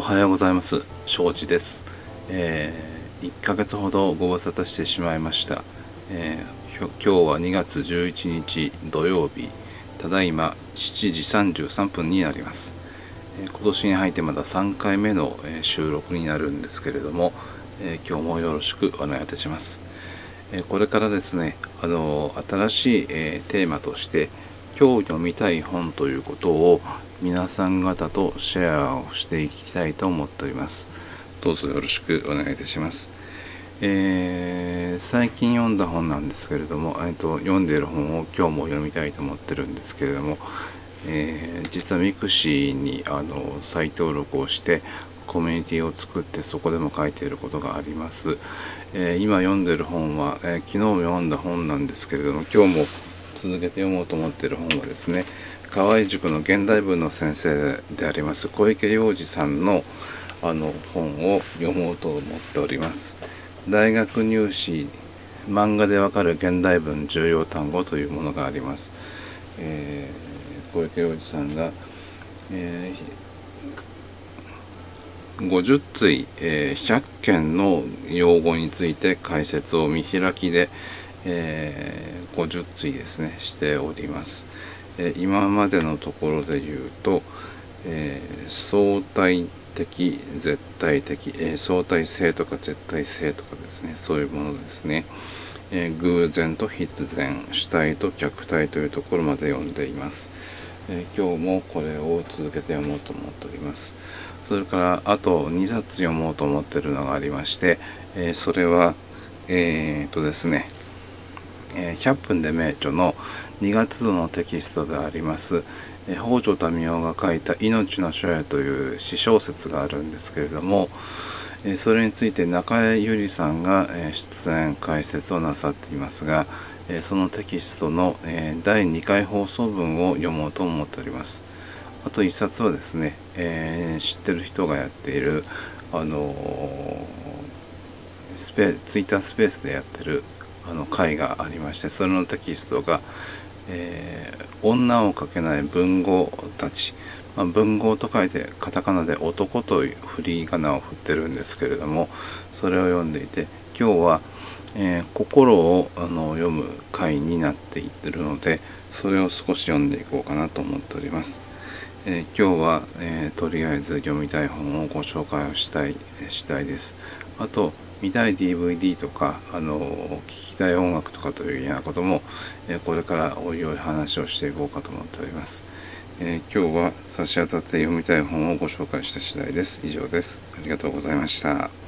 おはようございます。庄司です、えー、1ヶ月ほどご無沙汰してしまいました、えー、今日は2月11日土曜日。ただいま7時33分になります、えー、今年に入ってまだ3回目の、え収録になるんですけれども、えー今日もよろしくお願いいたします、えこれからですねあの新しい、えテーマとして今日読みたい本ということを皆さん方とシェアをしていきたいと思っております。どうぞよろしくお願いいたします。えー、最近読んだ本なんですけれども、えーと、読んでいる本を今日も読みたいと思ってるんですけれども、えー、実は mixi にあの再登録をしてコミュニティを作ってそこでも書いていることがあります。えー、今読んでる本は、え昨日も読んだ本なんですけれども今日も続けて読もうと思っている本はですね河合塾の現代文の先生であります小池洋二さんのあの本を読もうと思っております。大学入試漫画でわかる現代文重要単語というものがあります、えー、小池洋二さんが、えー、50対、えー、100件の用語について解説を見開きで、えー、50対ですねしております、えー、今までのところで言うと、えー、相対的絶対的、え相対性とか絶対性とかですねそういうものですね、え偶然と必然主体と客体というところまで読んでいます、え今日もこれを続けて読もうと思っております。それからあと2冊読もうと思ってるのがありまして、えそれはえ、っとですねえ100分で名著の2月度のテキストであります、え北条民夫が書いた「命の書へ」という詩小説があるんですけれども、えそれについて中江由里さんが、え出演解説をなさっていますが、えそのテキストの、え第2回放送分を読もうと思っております。あと1冊はですね、え、知ってる人がやっているあのスペツイッタースペースでやってるあの回がありましてそれのテキストが、えー、女をかけない文豪たち」まあ、文豪と書いてカタカナで「男」という振り仮名を振ってるんですけれどもそれを読んでいて今日は、えー、心をあの読む回になっていってるのでそれを少し読んでいこうかなと思っております。えー、今日は、えー、とりあえず読みたい本をご紹介をしたい次第です。あと見たい DVD とかあの聴きたい音楽とかというようなことも、えこれからおいおい話をしていこうかと思っております、えー、今日は差し当たって読みたい本をご紹介した次第です。以上です。ありがとうございました。